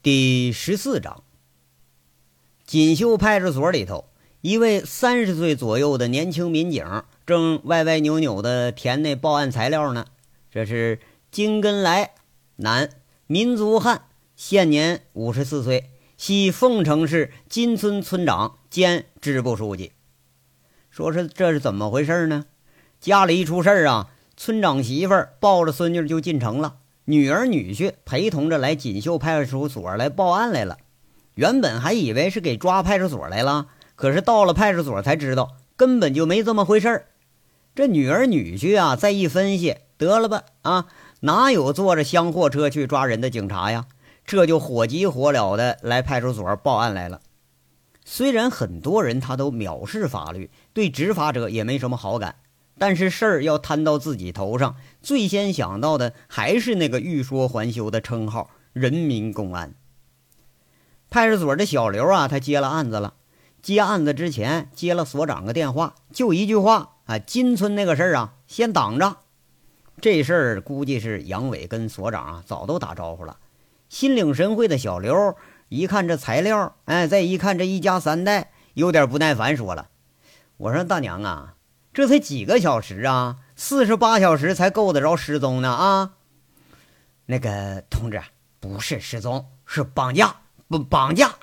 第十四章，锦绣派出所里头，一位三十岁左右的年轻民警正歪歪扭扭的填那报案材料呢。这是金根来，男，民族汉，现年五十四岁，系凤城市金村村长兼支部书记。说是这是怎么回事呢？家里一出事啊，村长媳妇抱着孙女就进城了。女儿女婿陪同着来锦绣派出所来报案来了，原本还以为是给抓派出所来了，可是到了派出所才知道根本就没这么回事儿。这女儿女婿啊，再一分析，得了吧啊，哪有坐着厢货车去抓人的警察呀？这就火急火燎的来派出所报案来了。虽然很多人他都藐视法律，对执法者也没什么好感。但是事儿要摊到自己头上，最先想到的还是那个欲说还休的称号——人民公安。派出所的小刘啊，他接了案子了。接案子之前接了所长个电话，就一句话啊：“金村那个事儿啊，先挡着。”这事儿估计是杨伟跟所长啊早都打招呼了。心领神会的小刘一看这材料，哎，再一看这一家三代，有点不耐烦，说了：“我说大娘啊。”这才几个小时啊，四十八小时才够得着失踪呢啊！那个同志，不是失踪，是绑架，不绑架。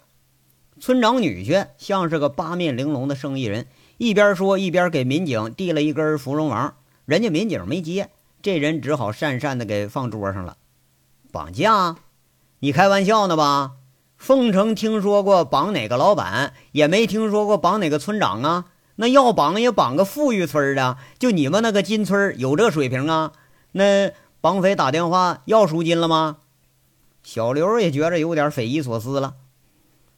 村长女婿像是个八面玲珑的生意人，一边说一边给民警递了一根芙蓉王，人家民警没接，这人只好讪讪的给放桌上了。绑架？你开玩笑呢吧？凤城听说过绑哪个老板，也没听说过绑哪个村长啊。那要绑也绑个富裕村的，就你们那个金村有这水平啊？那绑匪打电话要赎金了吗？小刘也觉着有点匪夷所思了。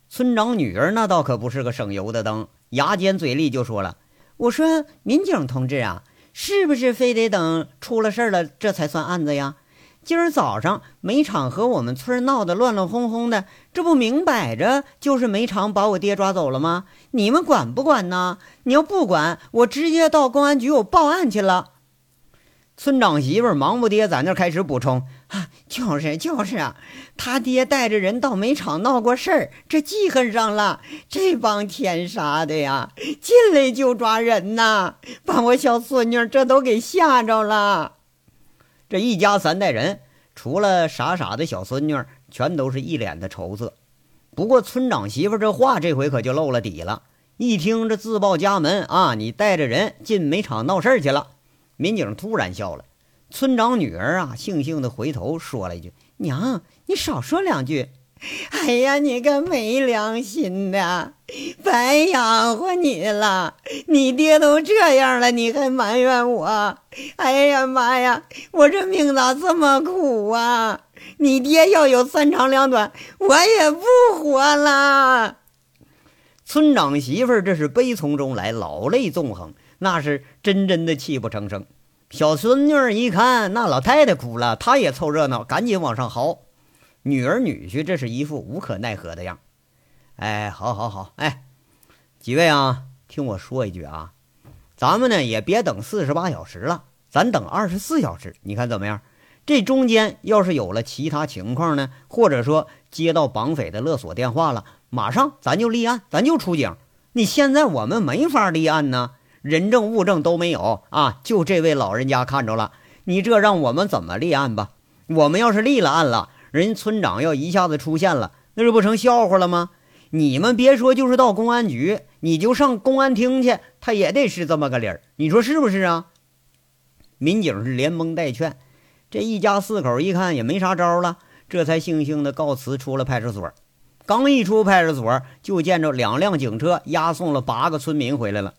村长女儿那倒可不是个省油的灯，牙尖嘴利就说了：“我说民警同志啊，是不是非得等出了事了这才算案子呀？”今儿早上煤厂和我们村闹得乱乱哄哄的，这不明摆着就是煤厂把我爹抓走了吗？你们管不管呢？你要不管，我直接到公安局我报案去了。村长媳妇忙不迭在那开始补充：“啊，就是就是啊，他爹带着人到煤厂闹过事儿，这记恨上了。这帮天杀的呀，进来就抓人呐，把我小孙女这都给吓着了。”这一家三代人，除了傻傻的小孙女，全都是一脸的愁色。不过村长媳妇这话，这回可就露了底了。一听这自报家门啊，你带着人进煤厂闹事去了。民警突然笑了。村长女儿啊，悻悻的回头说了一句：“娘，你少说两句。”哎呀，你个没良心的，白养活你了！你爹都这样了，你还埋怨我？哎呀妈呀，我这命咋这么苦啊！你爹要有三长两短，我也不活了。村长媳妇儿这是悲从中来，老泪纵横，那是真真的泣不成声。小孙女一看那老太太哭了，她也凑热闹，赶紧往上嚎。女儿女婿这是一副无可奈何的样，哎，好，好，好，哎，几位啊，听我说一句啊，咱们呢也别等四十八小时了，咱等二十四小时，你看怎么样？这中间要是有了其他情况呢，或者说接到绑匪的勒索电话了，马上咱就立案，咱就出警。你现在我们没法立案呢，人证物证都没有啊，就这位老人家看着了，你这让我们怎么立案吧？我们要是立了案了。人村长要一下子出现了，那是不成笑话了吗？你们别说，就是到公安局，你就上公安厅去，他也得是这么个理儿。你说是不是啊？民警是连蒙带劝，这一家四口一看也没啥招了，这才悻悻的告辞出了派出所。刚一出派出所，就见着两辆警车押送了八个村民回来了。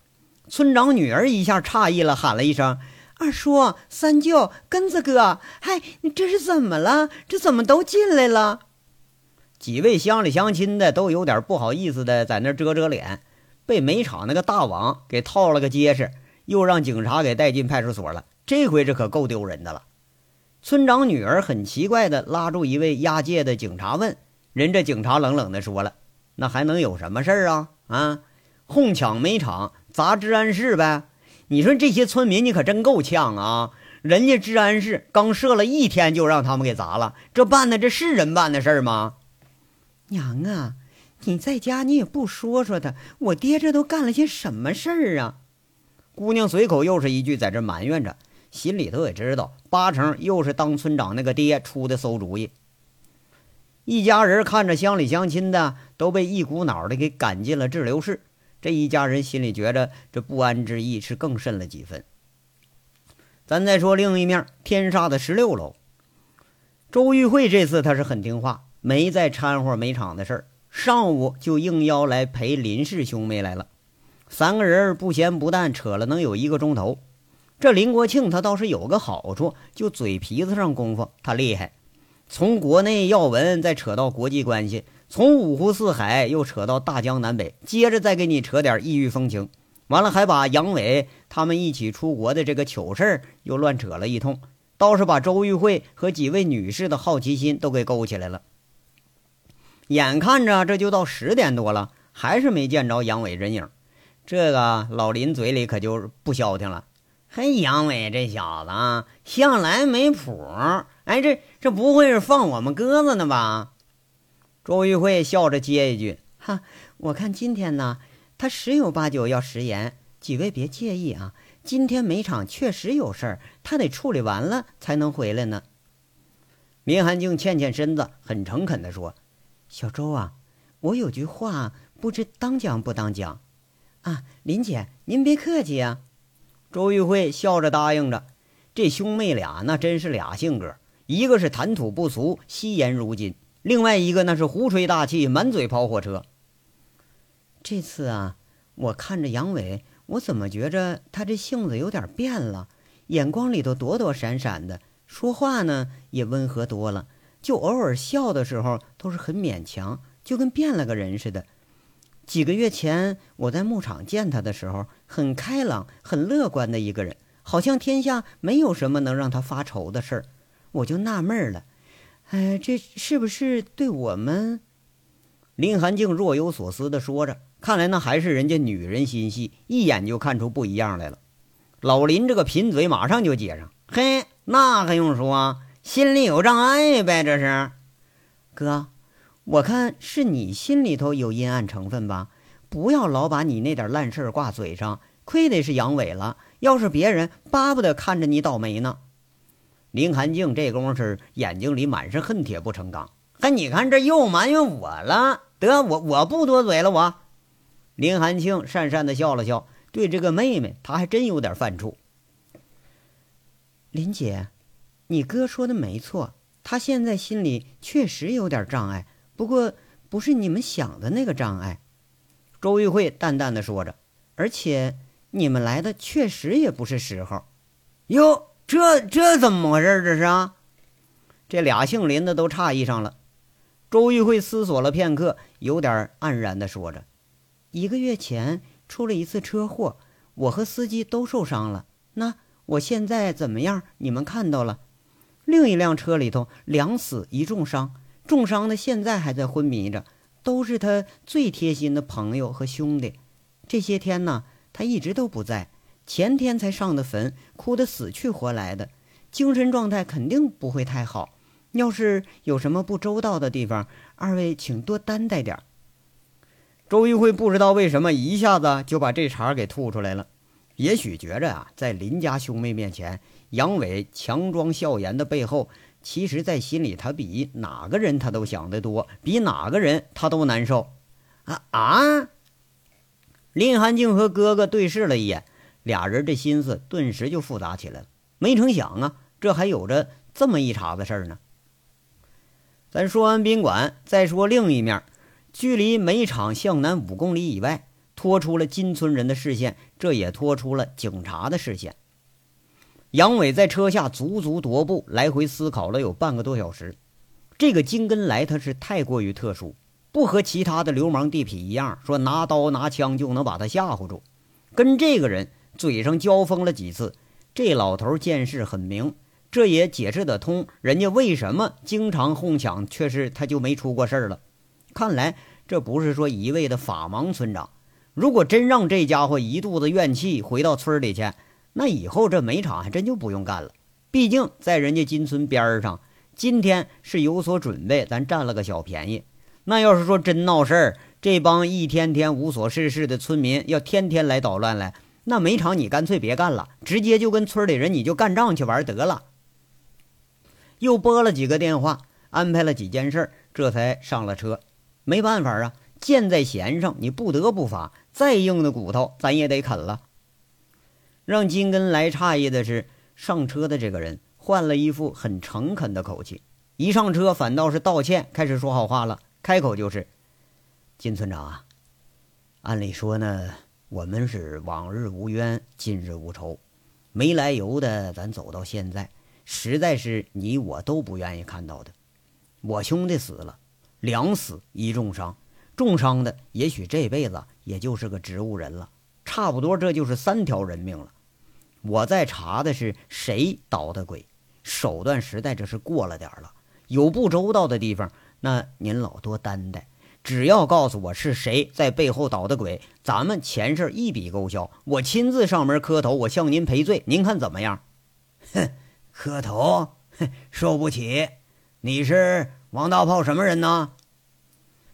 村长女儿一下诧异了，喊了一声。二叔、三舅、根子哥，嗨，你这是怎么了？这怎么都进来了？几位乡里乡亲的都有点不好意思的，在那遮遮脸，被煤厂那个大网给套了个结实，又让警察给带进派出所了。这回这可够丢人的了。村长女儿很奇怪的拉住一位押解的警察问：“人这警察冷冷的说了，那还能有什么事儿啊？啊，哄抢煤厂，砸治安室呗。”你说这些村民，你可真够呛啊！人家治安室刚设了一天，就让他们给砸了，这办的这是人办的事儿吗？娘啊，你在家你也不说说他，我爹这都干了些什么事儿啊？姑娘随口又是一句，在这埋怨着，心里头也知道，八成又是当村长那个爹出的馊主意。一家人看着乡里乡亲的都被一股脑的给赶进了滞留室，这一家人心里觉着这不安之意是更甚了几分。咱再说另一面，天煞的十六楼，周玉慧这次他是很听话，没再掺和煤厂的事儿，上午就应邀来陪林氏兄妹来了。三个人不咸不淡，扯了能有一个钟头。这林国庆他倒是有个好处，就嘴皮子上功夫他厉害。从国内要闻再扯到国际关系，从五湖四海又扯到大江南北，接着再给你扯点异域风情，完了还把杨伟他们一起出国的这个糗事儿又乱扯了一通，倒是把周玉慧和几位女士的好奇心都给勾起来了。眼看着这就到十点多了，还是没见着杨伟人影，这个老林嘴里可就不消停了。嘿，杨伟这小子啊，向来没谱。哎，这这不会是放我们鸽子呢吧？周玉慧笑着接一句：“哈，我看今天呢，他十有八九要食言。几位别介意啊，今天煤厂确实有事儿，他得处理完了才能回来呢。”明寒静欠欠身子，很诚恳地说：“小周啊，我有句话不知当讲不当讲啊？林姐，您别客气啊。”周玉慧笑着答应着，这兄妹俩那真是俩性格，一个是谈吐不俗、惜言如金，另外一个那是胡吹大气、满嘴跑火车。这次啊，我看着杨伟，我怎么觉着他这性子有点变了？眼光里头躲躲闪闪的，说话呢也温和多了，就偶尔笑的时候都是很勉强，就跟变了个人似的。几个月前，我在牧场见他的时候，很开朗、很乐观的一个人，好像天下没有什么能让他发愁的事儿。我就纳闷了，哎，这是不是对我们？林寒静若有所思地说着，看来那还是人家女人心细，一眼就看出不一样来了。老林这个贫嘴马上就接上：“嘿，那还用说？心里有障碍呗，这是，哥。”我看是你心里头有阴暗成分吧？不要老把你那点烂事挂嘴上。亏得是杨伟了，要是别人，巴不得看着你倒霉呢。林寒静这功夫是眼睛里满是恨铁不成钢。嘿，你看这又埋怨我了。得，我我不多嘴了。我林寒庆讪讪的笑了笑，对这个妹妹，他还真有点犯怵。林姐，你哥说的没错，他现在心里确实有点障碍。不过不是你们想的那个障碍，周玉慧淡淡的说着。而且你们来的确实也不是时候。哟，这这怎么回事？这是啊？这俩姓林的都诧异上了。周玉慧思索了片刻，有点黯然的说着：“一个月前出了一次车祸，我和司机都受伤了。那我现在怎么样？你们看到了，另一辆车里头两死一重伤。”重伤的现在还在昏迷着，都是他最贴心的朋友和兄弟。这些天呢，他一直都不在，前天才上的坟，哭得死去活来的，精神状态肯定不会太好。要是有什么不周到的地方，二位请多担待点。周玉慧不知道为什么一下子就把这茬给吐出来了，也许觉着啊，在林家兄妹面前，杨伟强装笑颜的背后。其实，在心里，他比哪个人他都想得多，比哪个人他都难受。啊啊！林寒静和哥哥对视了一眼，俩人这心思顿时就复杂起来了。没成想啊，这还有着这么一茬子事儿呢。咱说完宾馆，再说另一面，距离煤场向南五公里以外，拖出了金村人的视线，这也拖出了警察的视线。杨伟在车下足足踱步，来回思考了有半个多小时。这个金根来他是太过于特殊，不和其他的流氓地痞一样，说拿刀拿枪就能把他吓唬住。跟这个人嘴上交锋了几次，这老头见识很明，这也解释得通，人家为什么经常哄抢，却是他就没出过事儿了。看来这不是说一味的法盲村长。如果真让这家伙一肚子怨气回到村里去。那以后这煤厂还真就不用干了，毕竟在人家金村边上，今天是有所准备，咱占了个小便宜。那要是说真闹事儿，这帮一天天无所事事的村民要天天来捣乱来，那煤厂你干脆别干了，直接就跟村里人你就干仗去玩得了。又拨了几个电话，安排了几件事，这才上了车。没办法啊，箭在弦上，你不得不发。再硬的骨头，咱也得啃了。让金根来诧异的是，上车的这个人换了一副很诚恳的口气，一上车反倒是道歉，开始说好话了。开口就是：“金村长啊，按理说呢，我们是往日无冤，近日无仇，没来由的，咱走到现在，实在是你我都不愿意看到的。我兄弟死了。”两死一重伤，重伤的也许这辈子也就是个植物人了，差不多这就是三条人命了。我在查的是谁捣的鬼，手段实在这是过了点了，有不周到的地方，那您老多担待。只要告诉我是谁在背后捣的鬼，咱们钱事一笔勾销，我亲自上门磕头，我向您赔罪，您看怎么样？哼，磕头，哼，受不起。你是？王大炮什么人呢？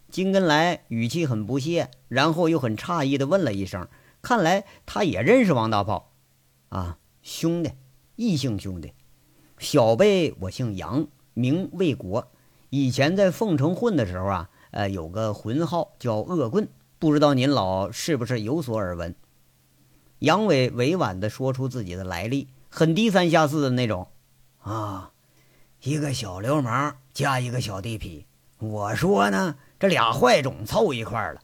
金根来语气很不屑，然后又很诧异的问了一声：“看来他也认识王大炮啊，兄弟，异姓兄弟。小辈我姓杨，名卫国，以前在凤城混的时候啊，呃，有个浑号叫恶棍，不知道您老是不是有所耳闻？”杨伟委婉的说出自己的来历，很低三下四的那种啊。一个小流氓加一个小地痞，我说呢，这俩坏种凑一块了。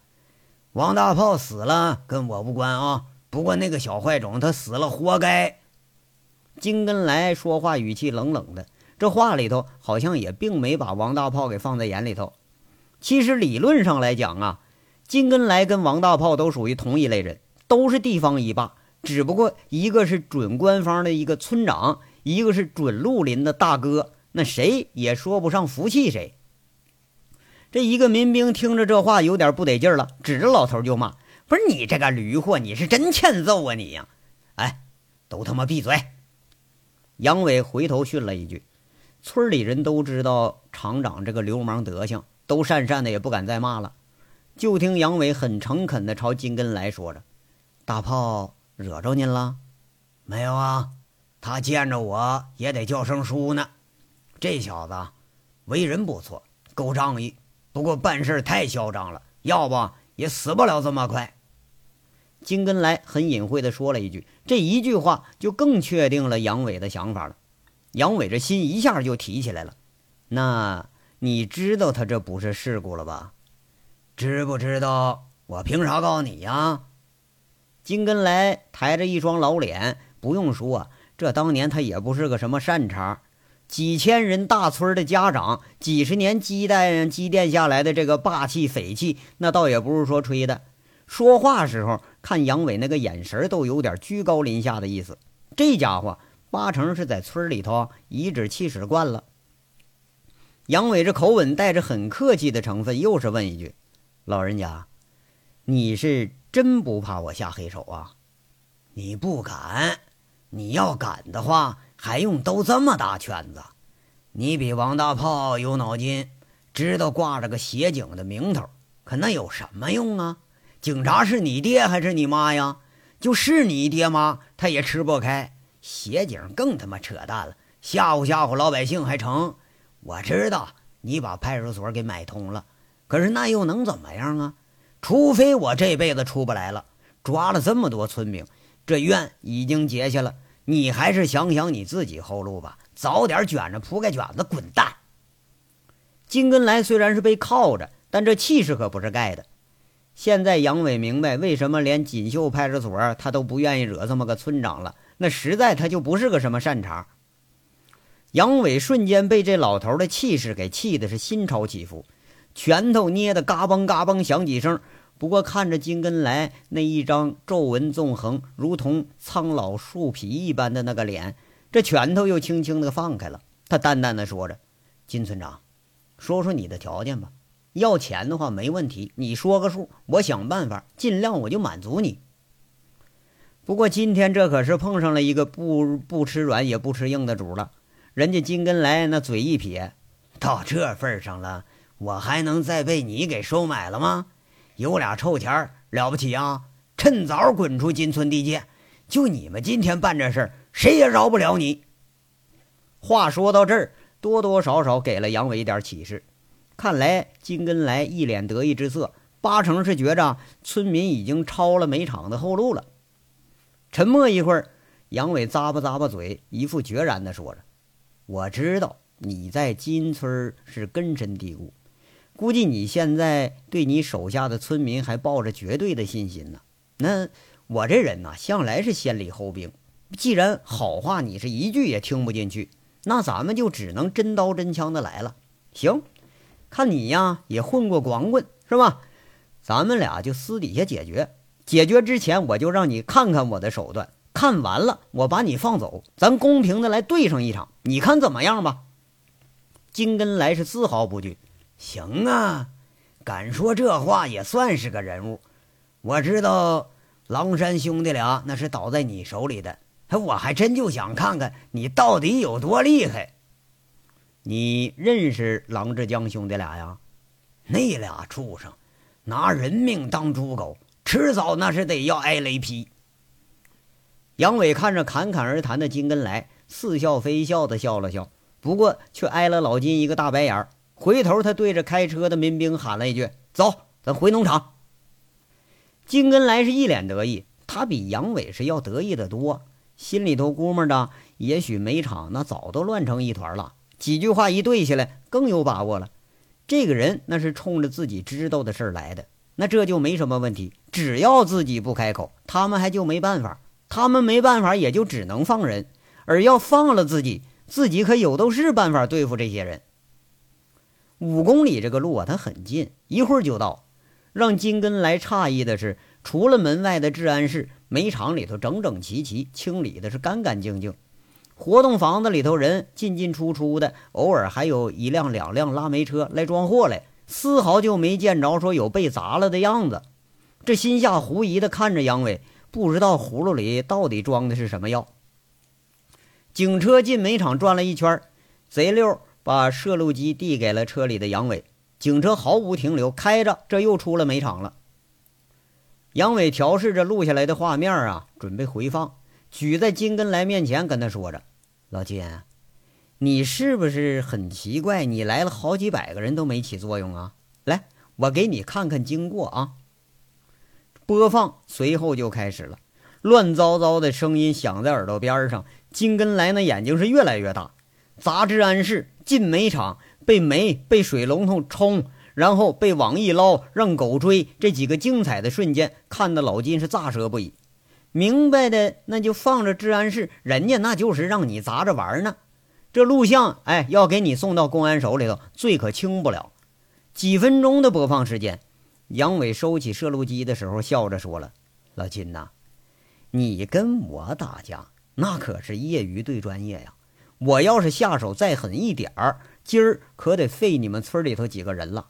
王大炮死了跟我无关啊，不过那个小坏种他死了活该。金根来说话语气冷冷的，这话里头好像也并没把王大炮给放在眼里头。其实理论上来讲啊，金根来跟王大炮都属于同一类人，都是地方一霸，只不过一个是准官方的一个村长，一个是准绿林的大哥。那谁也说不上服气谁。这一个民兵听着这话有点不得劲了，指着老头就骂：“不是你这个驴货，你是真欠揍啊你呀！哎，都他妈闭嘴！”杨伟回头训了一句：“村里人都知道厂长这个流氓德行，都讪讪的也不敢再骂了。”就听杨伟很诚恳的朝金根来说着：“大炮惹着您了？没有啊，他见着我也得叫声叔呢。”这小子为人不错，够仗义，不过办事太嚣张了，要不也死不了这么快。金根来很隐晦地说了一句，这一句话就更确定了杨伟的想法了。杨伟这心一下就提起来了。那你知道他这不是事故了吧？知不知道？我凭啥告诉你呀？金根来抬着一双老脸，不用说，这当年他也不是个什么善茬。几千人大村的家长，几十年积淀积淀下来的这个霸气匪气，那倒也不是说吹的。说话时候看杨伟那个眼神都有点居高临下的意思。这家伙八成是在村里头颐指气使惯了。杨伟这口吻带着很客气的成分，又是问一句：“老人家，你是真不怕我下黑手啊？你不敢？你要敢的话。”还用兜这么大圈子？你比王大炮有脑筋，知道挂着个协警的名头，可那有什么用啊？警察是你爹还是你妈呀？就是你爹妈，他也吃不开。协警更他妈扯淡了，吓唬吓唬老百姓还成？我知道你把派出所给买通了，可是那又能怎么样啊？除非我这辈子出不来了，抓了这么多村民，这怨已经结下了。你还是想想你自己后路吧，早点卷着铺盖卷子滚蛋。金根来虽然是被铐着，但这气势可不是盖的。现在杨伟明白为什么连锦绣派出所他都不愿意惹这么个村长了，那实在他就不是个什么善茬。杨伟瞬间被这老头的气势给气的是心潮起伏，拳头捏得嘎嘣嘎嘣响几声。不过看着金根来那一张皱纹纵横、如同苍老树皮一般的那个脸，这拳头又轻轻的放开了。他淡淡的说着：“金村长，说说你的条件吧。要钱的话没问题，你说个数，我想办法，尽量我就满足你。不过今天这可是碰上了一个不不吃软也不吃硬的主了。人家金根来那嘴一撇，到这份上了，我还能再被你给收买了吗？有俩臭钱了不起啊！趁早滚出金村地界！就你们今天办这事谁也饶不了你。话说到这儿，多多少少给了杨伟一点启示。看来金根来一脸得意之色，八成是觉着村民已经抄了煤厂的后路了。沉默一会儿，杨伟咂巴咂巴嘴，一副决然地说着：“我知道你在金村是根深蒂固，估计你现在对你手下的村民还抱着绝对的信心呢。那我这人呐，向来是先礼后兵。既然好话你是一句也听不进去。”那咱们就只能真刀真枪的来了。行，看你呀也混过光棍是吧？咱们俩就私底下解决。解决之前，我就让你看看我的手段。看完了，我把你放走，咱公平的来对上一场，你看怎么样吧？金根来是丝毫不惧。行啊，敢说这话也算是个人物。我知道狼山兄弟俩那是倒在你手里的。我还真就想看看你到底有多厉害。你认识郎志江兄弟俩呀？那俩畜生拿人命当猪狗，迟早那是得要挨雷劈。杨伟看着侃侃而谈的金根来，似笑非笑的笑了笑，不过却挨了老金一个大白眼儿。回头他对着开车的民兵喊了一句：“走，咱回农场。”金根来是一脸得意，他比杨伟是要得意的多。心里头估摸着，也许煤场那早都乱成一团了。几句话一对下来，更有把握了。这个人那是冲着自己知道的事儿来的，那这就没什么问题。只要自己不开口，他们还就没办法。他们没办法，也就只能放人。而要放了自己，自己可有都是办法对付这些人。五公里这个路啊，它很近，一会儿就到。让金根来诧异的是，除了门外的治安室。煤场里头整整齐齐，清理的是干干净净。活动房子里头人进进出出的，偶尔还有一辆两辆拉煤车来装货来，丝毫就没见着说有被砸了的样子。这心下狐疑的看着杨伟，不知道葫芦里到底装的是什么药。警车进煤场转了一圈，贼溜把摄录机递给了车里的杨伟，警车毫无停留，开着，这又出了煤场了。杨伟调试着录下来的画面啊，准备回放，举在金根来面前，跟他说着：“老金，你是不是很奇怪？你来了好几百个人都没起作用啊？来，我给你看看经过啊。”播放随后就开始了，乱糟糟的声音响在耳朵边上。金根来那眼睛是越来越大，砸治安室，进煤厂，被煤被水龙头冲。然后被网一捞，让狗追，这几个精彩的瞬间，看得老金是咋舌不已。明白的那就放着治安室，人家那就是让你砸着玩呢。这录像，哎，要给你送到公安手里头，罪可轻不了。几分钟的播放时间，杨伟收起摄录机的时候，笑着说了：“老金呐，你跟我打架，那可是业余对专业呀。我要是下手再狠一点儿，今儿可得废你们村里头几个人了。”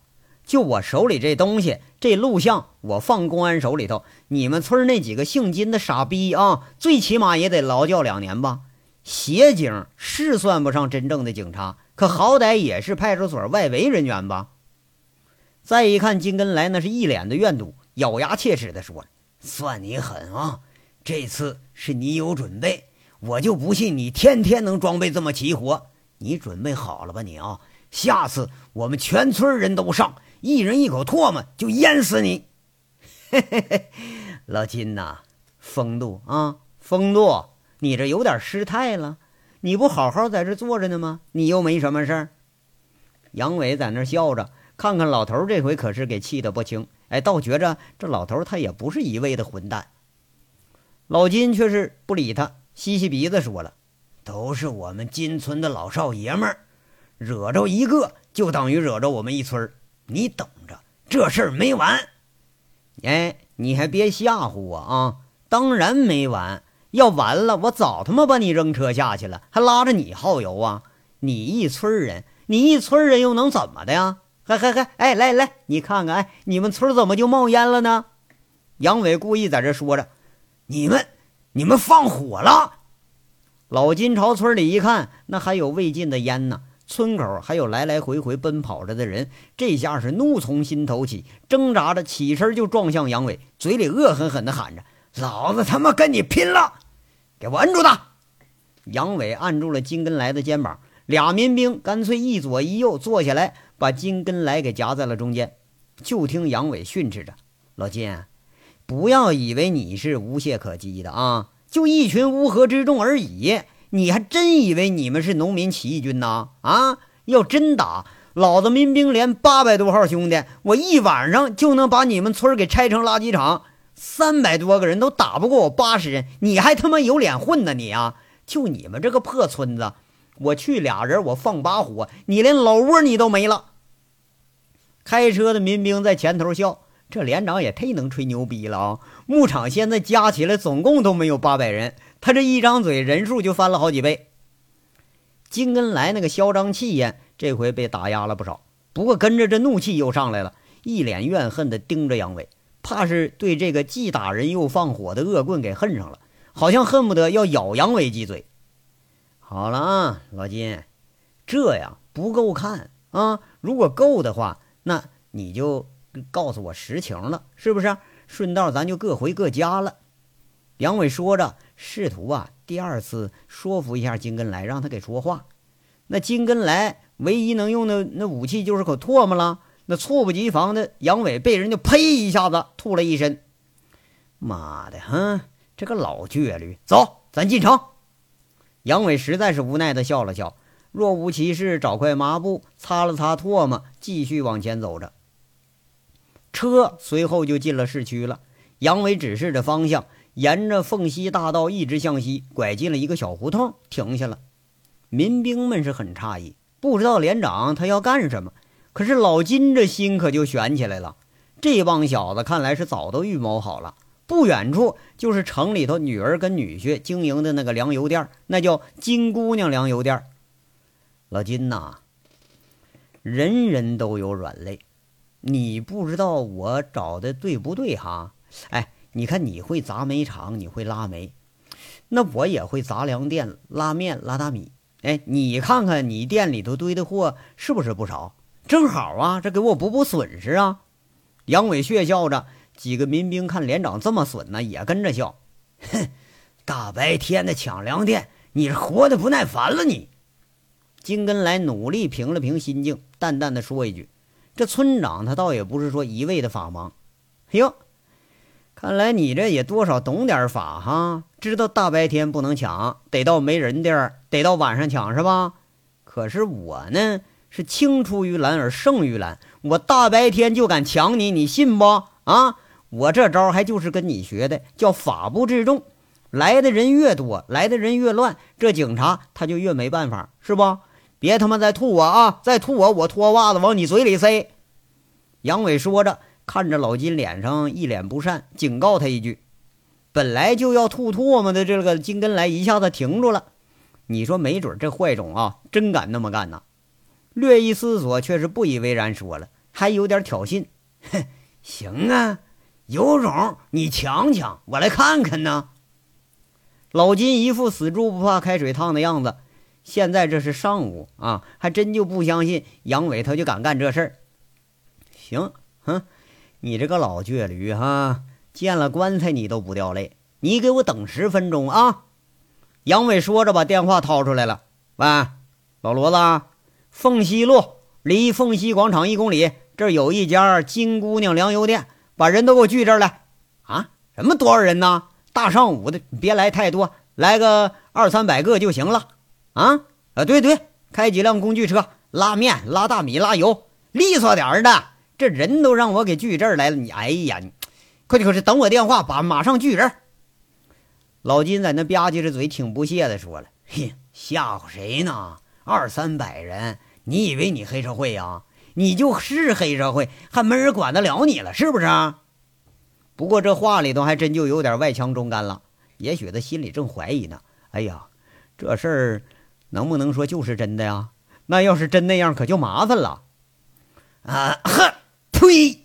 就我手里这东西，这录像我放公安手里头，你们村那几个姓金的傻逼啊，最起码也得劳教两年吧。协警是算不上真正的警察，可好歹也是派出所外围人员吧。再一看金根来，那是一脸的怨毒，咬牙切齿地说：“算你狠啊！这次是你有准备，我就不信你天天能装备这么齐活。你准备好了吧？你啊，下次我们全村人都上。”一人一口唾沫就淹死你！嘿嘿嘿，老金呐，风度啊，风度，你这有点失态了。你不好好在这坐着呢吗？你又没什么事儿。杨伟在那笑着，看看老头这回可是给气得不轻。哎，倒觉着这老头他也不是一味的混蛋。老金却是不理他，吸吸鼻子说了：“都是我们金村的老少爷们儿，惹着一个就等于惹着我们一村儿。”你等着，这事儿没完！哎，你还别吓唬我啊！当然没完，要完了，我早他妈把你扔车下去了，还拉着你耗油啊！你一村人，你一村人又能怎么的呀？嗨嗨嗨！哎，来来，你看看，哎，你们村怎么就冒烟了呢？杨伟故意在这说着：“你们，你们放火了！”老金朝村里一看，那还有未尽的烟呢。村口还有来来回回奔跑着的人，这下是怒从心头起，挣扎着起身就撞向杨伟，嘴里恶狠狠地喊着：“老子他妈跟你拼了！给我摁住他！”杨伟按住了金根来的肩膀，俩民兵干脆一左一右坐下来，把金根来给夹在了中间。就听杨伟训斥着：“老金，不要以为你是无懈可击的啊！就一群乌合之众而已。”你还真以为你们是农民起义军呐？啊！要真打，老子民兵连八百多号兄弟，我一晚上就能把你们村给拆成垃圾场。三百多个人都打不过我八十人，你还他妈有脸混呢？你啊！就你们这个破村子，我去俩人，我放把火，你连老窝你都没了。开车的民兵在前头笑，这连长也忒能吹牛逼了啊！牧场现在加起来总共都没有八百人。他这一张嘴，人数就翻了好几倍。金根来那个嚣张气焰，这回被打压了不少。不过跟着这怒气又上来了，一脸怨恨地盯着杨伟，怕是对这个既打人又放火的恶棍给恨上了，好像恨不得要咬杨伟几嘴。好了啊，老金，这样不够看啊！如果够的话，那你就告诉我实情了，是不是？顺道咱就各回各家了。杨伟说着。试图啊，第二次说服一下金根来，让他给说话。那金根来唯一能用的那武器就是口唾沫了。那猝不及防的杨伟被人就呸一下子吐了一身。妈的，哼，这个老倔驴，走，咱进城。杨伟实在是无奈的笑了笑，若无其事找块抹布擦了擦唾沫，继续往前走着。车随后就进了市区了。杨伟指示着方向。沿着凤溪大道一直向西，拐进了一个小胡同，停下了。民兵们是很诧异，不知道连长他要干什么。可是老金这心可就悬起来了。这帮小子看来是早都预谋好了。不远处就是城里头女儿跟女婿经营的那个粮油店，那叫金姑娘粮油店。老金呐，人人都有软肋，你不知道我找的对不对哈？哎。你看，你会砸煤厂，你会拉煤，那我也会杂粮店拉面、拉大米。哎，你看看你店里头堆的货是不是不少？正好啊，这给我补补损失啊！杨伟血笑着，几个民兵看连长这么损呢，也跟着笑。哼，大白天的抢粮店，你是活的不耐烦了？你金根来努力平了平心境，淡淡的说一句：“这村长他倒也不是说一味的法忙。”哟。看来你这也多少懂点法哈，知道大白天不能抢，得到没人地儿，得到晚上抢是吧？可是我呢，是青出于蓝而胜于蓝，我大白天就敢抢你，你信不？啊，我这招还就是跟你学的，叫法不制众。来的人越多，来的人越乱，这警察他就越没办法，是不？别他妈再吐我啊！再吐我，我脱袜子往你嘴里塞。杨伟说着。看着老金脸上一脸不善，警告他一句：“本来就要吐唾沫的这个金根来一下子停住了。你说没准这坏种啊，真敢那么干呢？”略一思索，却是不以为然，说了，还有点挑衅：“哼，行啊，有种你抢抢，我来看看呢。”老金一副死猪不怕开水烫的样子。现在这是上午啊，还真就不相信杨伟他就敢干这事儿。行，哼。你这个老倔驴哈，见了棺材你都不掉泪。你给我等十分钟啊！杨伟说着，把电话掏出来了。喂，老罗子，凤西路离凤西广场一公里，这儿有一家金姑娘粮油店，把人都给我聚这儿来。啊？什么多少人呢？大上午的，别来太多，来个二三百个就行了。啊？啊，对对，开几辆工具车，拉面、拉大米、拉油，利索点儿的。这人都让我给聚这儿来了，你哎呀，你快点快点，等我电话，把马上聚人。老金在那吧唧着嘴，挺不屑的说了：“嘿，吓唬谁呢？二三百人，你以为你黑社会呀？你就是黑社会，还没人管得了你了，是不是？”不过这话里头还真就有点外强中干了，也许他心里正怀疑呢。哎呀，这事儿能不能说就是真的呀？那要是真那样，可就麻烦了。啊呵。呸！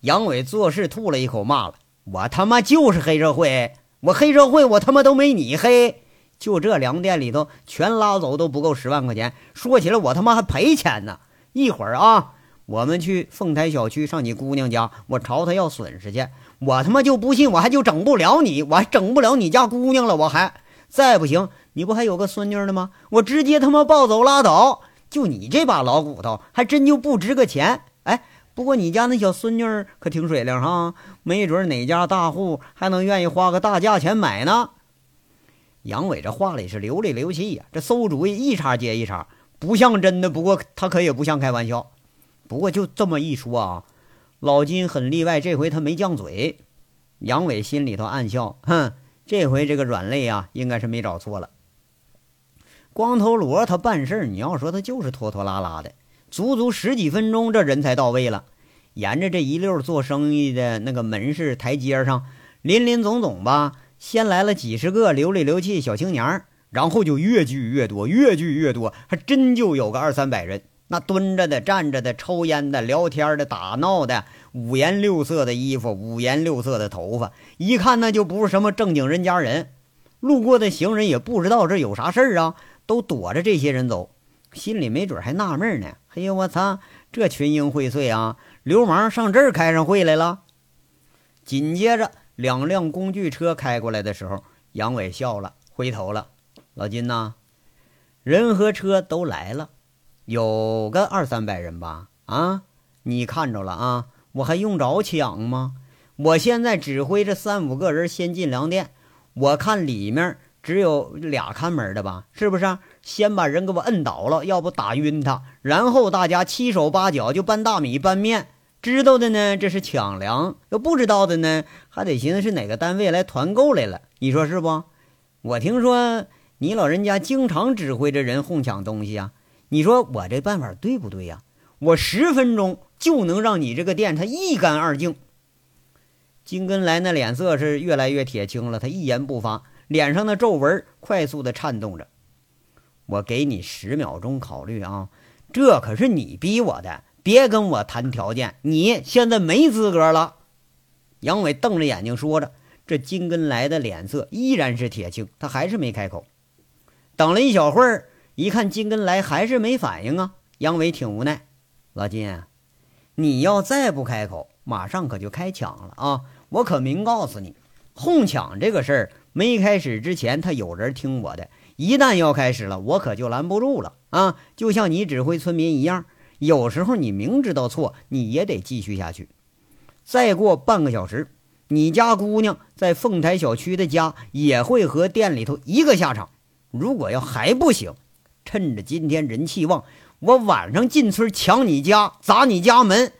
杨伟做事吐了一口，骂了：“我他妈就是黑社会！我黑社会，我他妈都没你黑！就这粮店里头全拉走都不够十万块钱。说起来，我他妈还赔钱呢。一会儿啊，我们去凤台小区上你姑娘家，我朝她要损失去。我他妈就不信，我还就整不了你，我还整不了你家姑娘了。我还再不行，你不还有个孙女呢吗？我直接他妈抱走拉倒。就你这把老骨头，还真就不值个钱。哎，不过你家那小孙女可挺水灵哈，没准哪家大户还能愿意花个大价钱买呢。杨伟这话里是流里流气呀，这馊主意一茬接一茬，不像真的。不过他可也不像开玩笑。不过就这么一说啊，老金很例外，这回他没犟嘴。杨伟心里头暗笑，哼，这回这个软肋啊，应该是没找错了。光头罗他办事，你要说他就是拖拖拉拉的，足足十几分钟，这人才到位了。沿着这一溜做生意的那个门市台阶上，林林总总吧。先来了几十个流里流气小青年然后就越聚越多，越聚越多，还真就有个二三百人。那蹲着的、站着的、抽烟的、聊天的、打闹的，五颜六色的衣服，五颜六色的头发，一看那就不是什么正经人家人。路过的行人也不知道这有啥事儿啊，都躲着这些人走，心里没准还纳闷呢。哎呦，我操，这群英荟萃啊，流氓上这儿开上会来了。紧接着。两辆工具车开过来的时候，杨伟笑了，回头了。老金呐，人和车都来了，有个二三百人吧？啊，你看着了啊？我还用着抢吗？我现在指挥这三五个人先进粮店，我看里面只有俩看门的吧？是不是？先把人给我摁倒了，要不打晕他，然后大家七手八脚就搬大米搬面。知道的呢，这是抢粮；要不知道的呢，还得寻思是哪个单位来团购来了。你说是不？我听说你老人家经常指挥着人哄抢东西啊。你说我这办法对不对呀？我十分钟就能让你这个店它一干二净。金根来那脸色是越来越铁青了，他一言不发，脸上的皱纹快速的颤动着。我给你十秒钟考虑啊，这可是你逼我的。别跟我谈条件，你现在没资格了。杨伟瞪着眼睛说着，这金根来的脸色依然是铁青，他还是没开口。等了一小会儿，一看金根来还是没反应啊，杨伟挺无奈。老金，你要再不开口，马上可就开抢了啊！我可明告诉你，哄抢这个事儿没开始之前，他有人听我的；一旦要开始了，我可就拦不住了啊！就像你指挥村民一样。有时候你明知道错，你也得继续下去。再过半个小时，你家姑娘在凤台小区的家也会和店里头一个下场。如果要还不行，趁着今天人气旺，我晚上进村抢你家，砸你家门。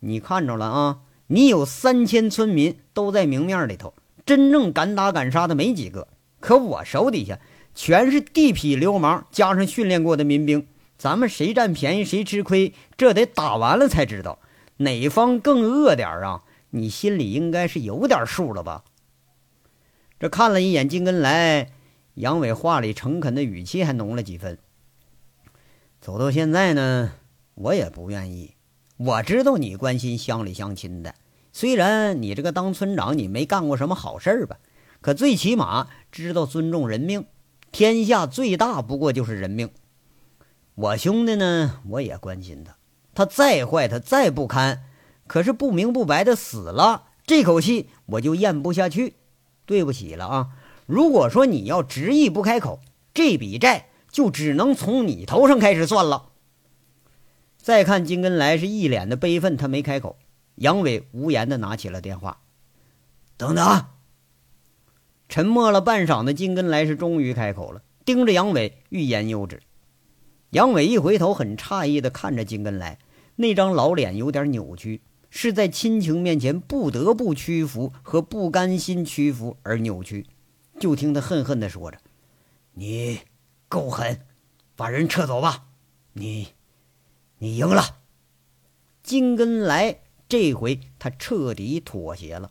你看着了啊？你有三千村民都在明面里头，真正敢打敢杀的没几个。可我手底下全是地痞流氓，加上训练过的民兵。咱们谁占便宜谁吃亏，这得打完了才知道，哪方更恶点啊？你心里应该是有点数了吧？这看了一眼金根来，杨伟话里诚恳的语气还浓了几分。走到现在呢，我也不愿意。我知道你关心乡里乡亲的，虽然你这个当村长你没干过什么好事吧，可最起码知道尊重人命。天下最大不过就是人命。我兄弟呢，我也关心他。他再坏，他再不堪，可是不明不白的死了，这口气我就咽不下去。对不起了啊！如果说你要执意不开口，这笔债就只能从你头上开始算了。再看金根来是一脸的悲愤，他没开口。杨伟无言的拿起了电话。等等。沉默了半晌的金根来是终于开口了，盯着杨伟，欲言又止。杨伟一回头，很诧异地看着金根来，那张老脸有点扭曲，是在亲情面前不得不屈服和不甘心屈服而扭曲。就听他恨恨地说着：“你够狠，把人撤走吧！你，你赢了。”金根来这回他彻底妥协了。